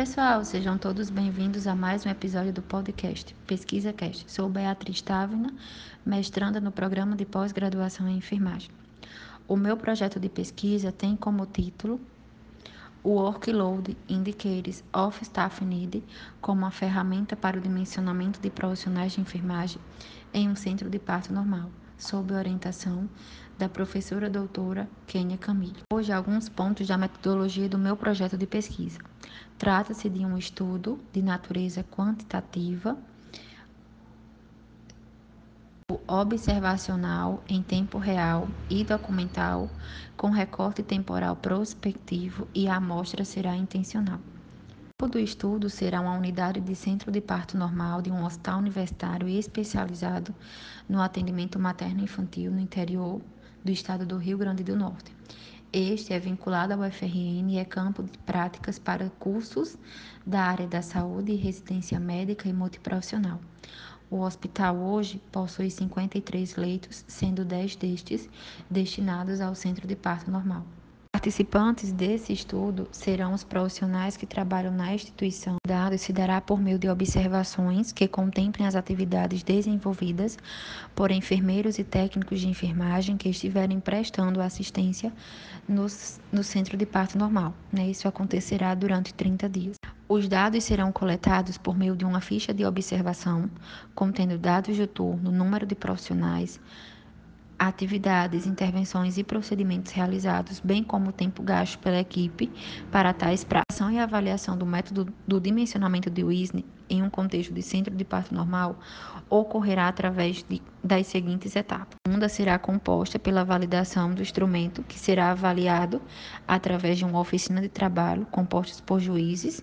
Pessoal, sejam todos bem-vindos a mais um episódio do podcast Pesquisa Cast. Sou Beatriz Távina, mestranda no programa de pós-graduação em enfermagem. O meu projeto de pesquisa tem como título o Workload Indicators of Staff Need como uma ferramenta para o dimensionamento de profissionais de enfermagem em um centro de parto normal, sob orientação da professora doutora Kênia Camille. Hoje, alguns pontos da metodologia do meu projeto de pesquisa. Trata-se de um estudo de natureza quantitativa, observacional em tempo real e documental, com recorte temporal prospectivo e a amostra será intencional. Do estudo será uma unidade de centro de parto normal de um hospital universitário especializado no atendimento materno-infantil no interior do estado do Rio Grande do Norte. Este é vinculado ao FRN e é campo de práticas para cursos da área da saúde, residência médica e multiprofissional. O hospital hoje possui 53 leitos, sendo 10 destes destinados ao centro de parto normal. Participantes desse estudo serão os profissionais que trabalham na instituição. O dado se dará por meio de observações que contemplem as atividades desenvolvidas por enfermeiros e técnicos de enfermagem que estiverem prestando assistência no, no centro de parto normal. Né? Isso acontecerá durante 30 dias. Os dados serão coletados por meio de uma ficha de observação, contendo dados de turno, número de profissionais, atividades, intervenções e procedimentos realizados, bem como o tempo gasto pela equipe para tais pração e avaliação do método do dimensionamento de Wisney em um contexto de centro de parto normal ocorrerá através de, das seguintes etapas. A segunda será composta pela validação do instrumento, que será avaliado através de uma oficina de trabalho composta por juízes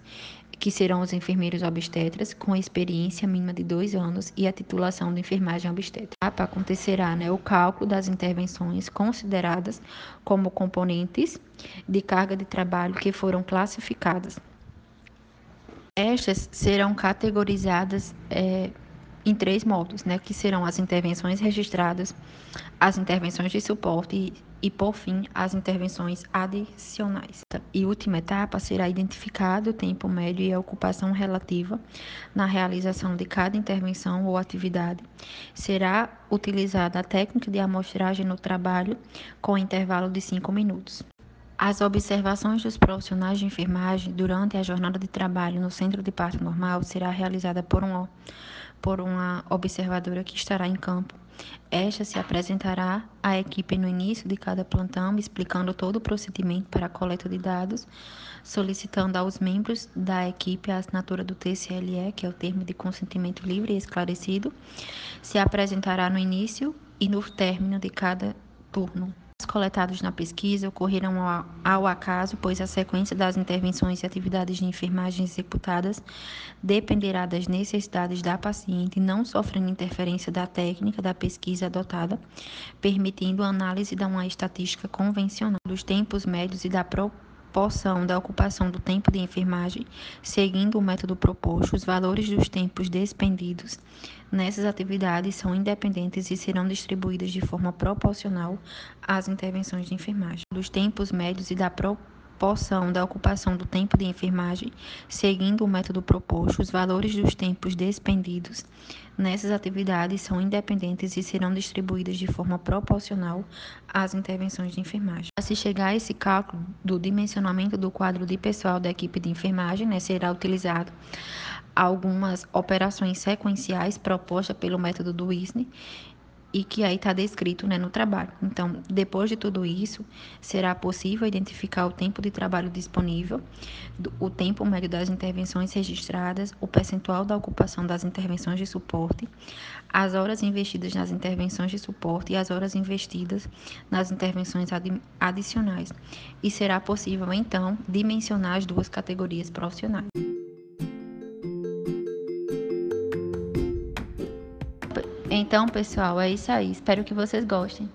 que serão os enfermeiros obstetras com experiência mínima de dois anos e a titulação de enfermagem obstétrica. Acontecerá né, o cálculo das intervenções consideradas como componentes de carga de trabalho que foram classificadas. Estas serão categorizadas é, em três modos, né, que serão as intervenções registradas, as intervenções de suporte e, e, por fim, as intervenções adicionais. E última etapa será identificado o tempo médio e a ocupação relativa na realização de cada intervenção ou atividade. Será utilizada a técnica de amostragem no trabalho com intervalo de 5 minutos. As observações dos profissionais de enfermagem durante a jornada de trabalho no centro de parto normal será realizada por um por uma observadora que estará em campo. Esta se apresentará à equipe no início de cada plantão, explicando todo o procedimento para a coleta de dados, solicitando aos membros da equipe a assinatura do TCLE, que é o termo de consentimento livre e esclarecido, se apresentará no início e no término de cada turno coletados na pesquisa ocorreram ao, ao, acaso, pois a sequência das intervenções e atividades de enfermagem executadas dependerá das necessidades da paciente, não sofrendo interferência da técnica da pesquisa adotada, permitindo a análise de uma estatística convencional dos tempos médios e da proporção proporção da ocupação do tempo de enfermagem, seguindo o método proposto, os valores dos tempos despendidos nessas atividades são independentes e serão distribuídos de forma proporcional às intervenções de enfermagem. Dos tempos médios e da proporção da ocupação do tempo de enfermagem, seguindo o método proposto, os valores dos tempos despendidos nessas atividades são independentes e serão distribuídos de forma proporcional às intervenções de enfermagem. Para se chegar a esse cálculo do dimensionamento do quadro de pessoal da equipe de enfermagem, né, será utilizado algumas operações sequenciais propostas pelo método do Wisney e que aí está descrito né, no trabalho. Então, depois de tudo isso, será possível identificar o tempo de trabalho disponível, o tempo médio das intervenções registradas, o percentual da ocupação das intervenções de suporte, as horas investidas nas intervenções de suporte e as horas investidas nas intervenções adicionais. E será possível, então, dimensionar as duas categorias profissionais. Então, pessoal, é isso aí. Espero que vocês gostem.